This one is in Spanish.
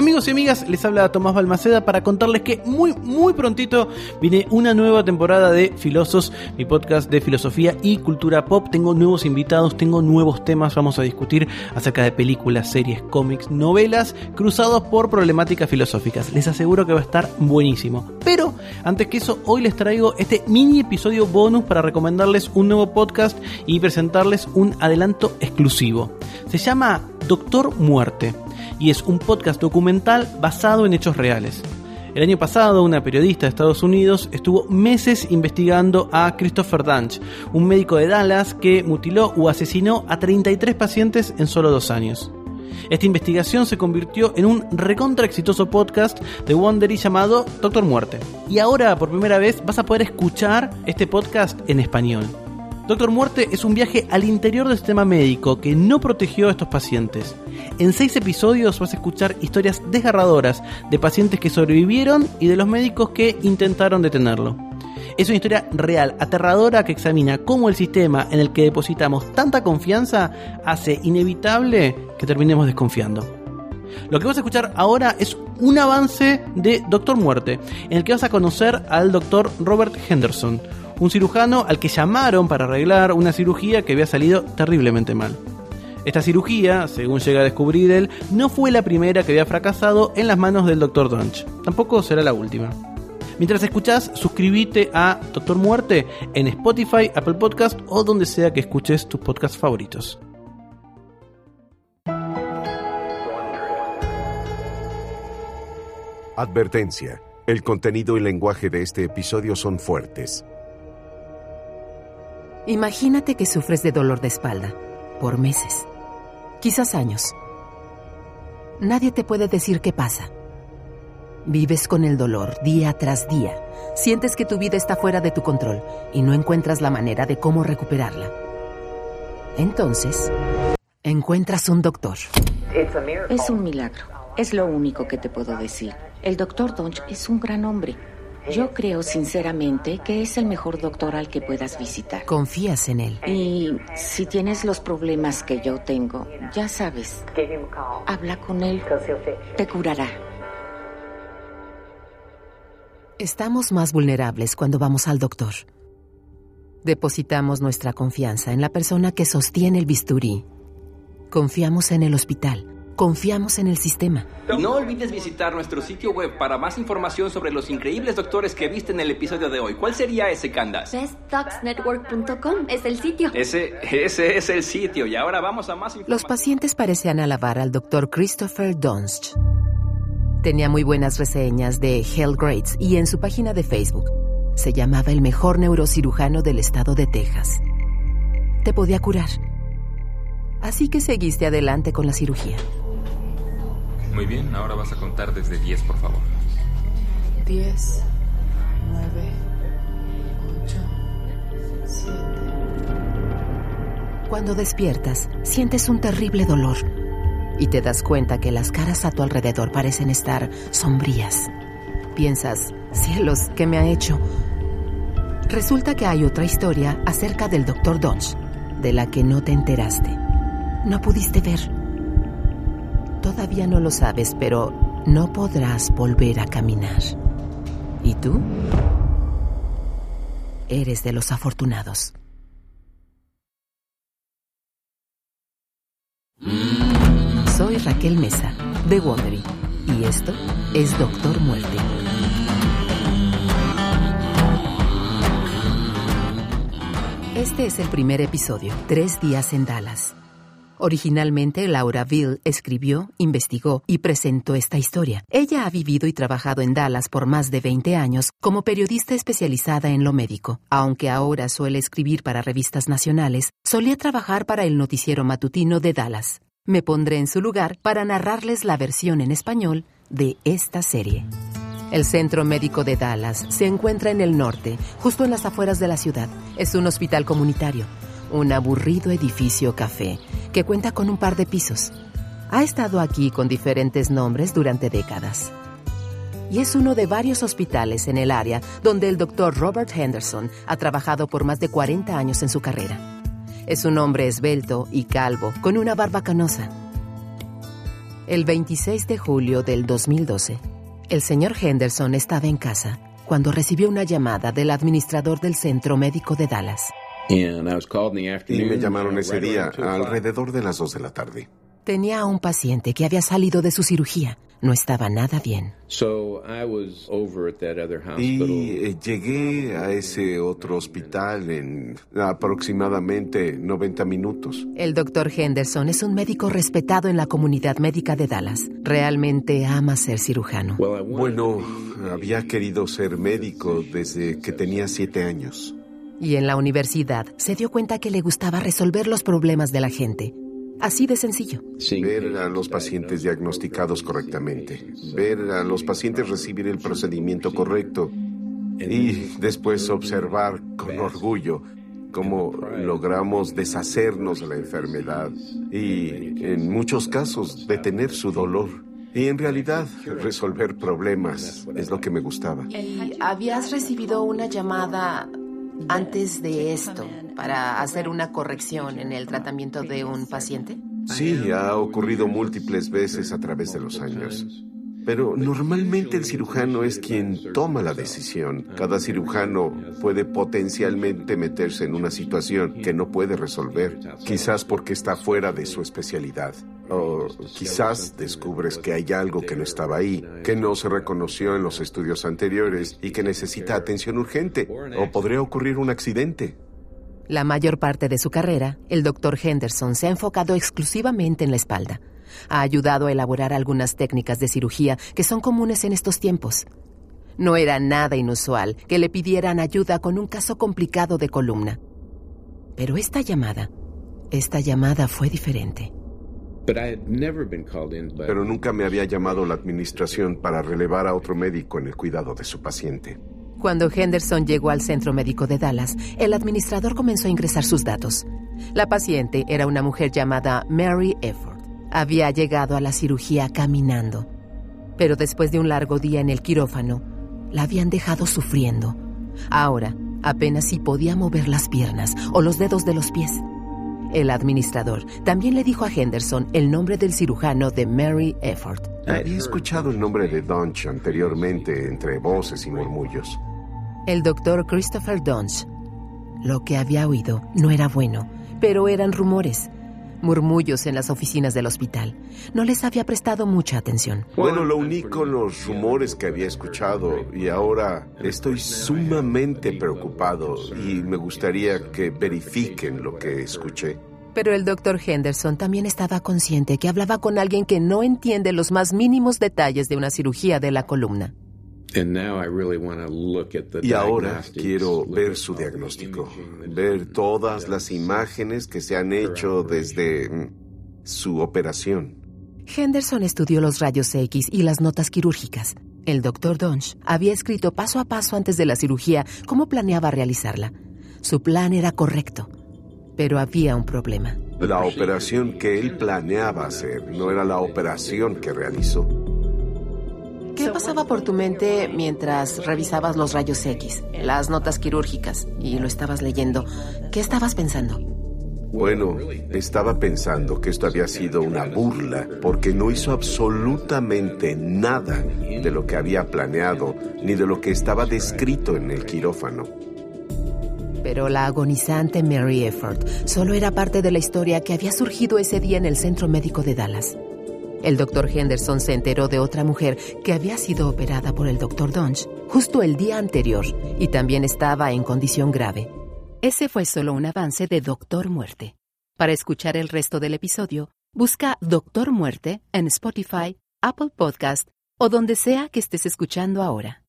Amigos y amigas, les habla Tomás Balmaceda para contarles que muy, muy prontito viene una nueva temporada de Filosos, mi podcast de filosofía y cultura pop. Tengo nuevos invitados, tengo nuevos temas, vamos a discutir acerca de películas, series, cómics, novelas, cruzados por problemáticas filosóficas. Les aseguro que va a estar buenísimo. Pero, antes que eso, hoy les traigo este mini episodio bonus para recomendarles un nuevo podcast y presentarles un adelanto exclusivo. Se llama Doctor Muerte y es un podcast documental basado en hechos reales. El año pasado, una periodista de Estados Unidos estuvo meses investigando a Christopher Dunch, un médico de Dallas que mutiló o asesinó a 33 pacientes en solo dos años. Esta investigación se convirtió en un recontra exitoso podcast de Wondery llamado Doctor Muerte. Y ahora, por primera vez, vas a poder escuchar este podcast en español. Doctor Muerte es un viaje al interior del sistema médico que no protegió a estos pacientes. En seis episodios vas a escuchar historias desgarradoras de pacientes que sobrevivieron y de los médicos que intentaron detenerlo. Es una historia real, aterradora, que examina cómo el sistema en el que depositamos tanta confianza hace inevitable que terminemos desconfiando. Lo que vas a escuchar ahora es un avance de Doctor Muerte, en el que vas a conocer al doctor Robert Henderson, un cirujano al que llamaron para arreglar una cirugía que había salido terriblemente mal. Esta cirugía, según llega a descubrir él, no fue la primera que había fracasado en las manos del Dr. Dunch. Tampoco será la última. Mientras escuchás, suscríbete a Doctor Muerte en Spotify, Apple Podcast o donde sea que escuches tus podcasts favoritos. Advertencia. El contenido y lenguaje de este episodio son fuertes. Imagínate que sufres de dolor de espalda por meses, quizás años. Nadie te puede decir qué pasa. Vives con el dolor día tras día. Sientes que tu vida está fuera de tu control y no encuentras la manera de cómo recuperarla. Entonces, encuentras un doctor. Es un milagro. Es lo único que te puedo decir. El doctor Donch es un gran hombre. Yo creo sinceramente que es el mejor doctor al que puedas visitar. Confías en él. Y si tienes los problemas que yo tengo, ya sabes, habla con él. Te curará. Estamos más vulnerables cuando vamos al doctor. Depositamos nuestra confianza en la persona que sostiene el bisturí. Confiamos en el hospital. Confiamos en el sistema. No olvides visitar nuestro sitio web para más información sobre los increíbles doctores que viste en el episodio de hoy. ¿Cuál sería ese, Candace? BestDocsNetwork.com es el sitio. Ese, ese es el sitio. Y ahora vamos a más información. Los pacientes parecían alabar al doctor Christopher Dunst. Tenía muy buenas reseñas de Hell Grades y en su página de Facebook. Se llamaba el mejor neurocirujano del estado de Texas. Te podía curar. Así que seguiste adelante con la cirugía. Muy bien, ahora vas a contar desde 10, por favor. 10, 9, 8, 7. Cuando despiertas, sientes un terrible dolor y te das cuenta que las caras a tu alrededor parecen estar sombrías. Piensas, cielos, ¿qué me ha hecho? Resulta que hay otra historia acerca del Dr. Dodge, de la que no te enteraste. No pudiste ver. Todavía no lo sabes, pero no podrás volver a caminar. ¿Y tú? Eres de los afortunados. Soy Raquel Mesa, de Wondery, y esto es Doctor Muerte. Este es el primer episodio, Tres días en Dallas. Originalmente, Laura Ville escribió, investigó y presentó esta historia. Ella ha vivido y trabajado en Dallas por más de 20 años como periodista especializada en lo médico. Aunque ahora suele escribir para revistas nacionales, solía trabajar para el noticiero matutino de Dallas. Me pondré en su lugar para narrarles la versión en español de esta serie. El Centro Médico de Dallas se encuentra en el norte, justo en las afueras de la ciudad. Es un hospital comunitario, un aburrido edificio café que cuenta con un par de pisos. Ha estado aquí con diferentes nombres durante décadas. Y es uno de varios hospitales en el área donde el doctor Robert Henderson ha trabajado por más de 40 años en su carrera. Es un hombre esbelto y calvo, con una barba canosa. El 26 de julio del 2012, el señor Henderson estaba en casa cuando recibió una llamada del administrador del Centro Médico de Dallas. Y me llamaron ese día alrededor de las 2 de la tarde. Tenía a un paciente que había salido de su cirugía. No estaba nada bien. Y eh, llegué a ese otro hospital en aproximadamente 90 minutos. El doctor Henderson es un médico respetado en la comunidad médica de Dallas. Realmente ama ser cirujano. Bueno, había querido ser médico desde que tenía siete años. Y en la universidad se dio cuenta que le gustaba resolver los problemas de la gente. Así de sencillo. Ver a los pacientes diagnosticados correctamente, ver a los pacientes recibir el procedimiento correcto y después observar con orgullo cómo logramos deshacernos de la enfermedad y en muchos casos detener su dolor. Y en realidad resolver problemas es lo que me gustaba. ¿Y habías recibido una llamada antes de esto para hacer una corrección en el tratamiento de un paciente? Sí, ha ocurrido múltiples veces a través de los años. Pero normalmente el cirujano es quien toma la decisión. Cada cirujano puede potencialmente meterse en una situación que no puede resolver, quizás porque está fuera de su especialidad. O quizás descubres que hay algo que no estaba ahí, que no se reconoció en los estudios anteriores y que necesita atención urgente. O podría ocurrir un accidente. La mayor parte de su carrera, el doctor Henderson se ha enfocado exclusivamente en la espalda. Ha ayudado a elaborar algunas técnicas de cirugía que son comunes en estos tiempos. No era nada inusual que le pidieran ayuda con un caso complicado de columna. Pero esta llamada, esta llamada fue diferente. Pero nunca me había llamado la administración para relevar a otro médico en el cuidado de su paciente. Cuando Henderson llegó al centro médico de Dallas, el administrador comenzó a ingresar sus datos. La paciente era una mujer llamada Mary Efford. Había llegado a la cirugía caminando, pero después de un largo día en el quirófano, la habían dejado sufriendo. Ahora, apenas si podía mover las piernas o los dedos de los pies. El administrador también le dijo a Henderson el nombre del cirujano de Mary Efford. Había escuchado el nombre de Dunch anteriormente entre voces y murmullos. El doctor Christopher Dunch. Lo que había oído no era bueno, pero eran rumores. Murmullos en las oficinas del hospital. No les había prestado mucha atención. Bueno, lo único los rumores que había escuchado y ahora estoy sumamente preocupado y me gustaría que verifiquen lo que escuché. Pero el doctor Henderson también estaba consciente que hablaba con alguien que no entiende los más mínimos detalles de una cirugía de la columna. Y ahora quiero ver su diagnóstico, ver todas las imágenes que se han hecho desde mm, su operación. Henderson estudió los rayos X y las notas quirúrgicas. El doctor Donch había escrito paso a paso antes de la cirugía cómo planeaba realizarla. Su plan era correcto, pero había un problema. La operación que él planeaba hacer no era la operación que realizó. ¿Qué pasaba por tu mente mientras revisabas los rayos X, las notas quirúrgicas y lo estabas leyendo? ¿Qué estabas pensando? Bueno, estaba pensando que esto había sido una burla porque no hizo absolutamente nada de lo que había planeado ni de lo que estaba descrito en el quirófano. Pero la agonizante Mary Efford solo era parte de la historia que había surgido ese día en el centro médico de Dallas. El doctor Henderson se enteró de otra mujer que había sido operada por el doctor Dunch justo el día anterior y también estaba en condición grave. Ese fue solo un avance de Doctor Muerte. Para escuchar el resto del episodio, busca Doctor Muerte en Spotify, Apple Podcast o donde sea que estés escuchando ahora.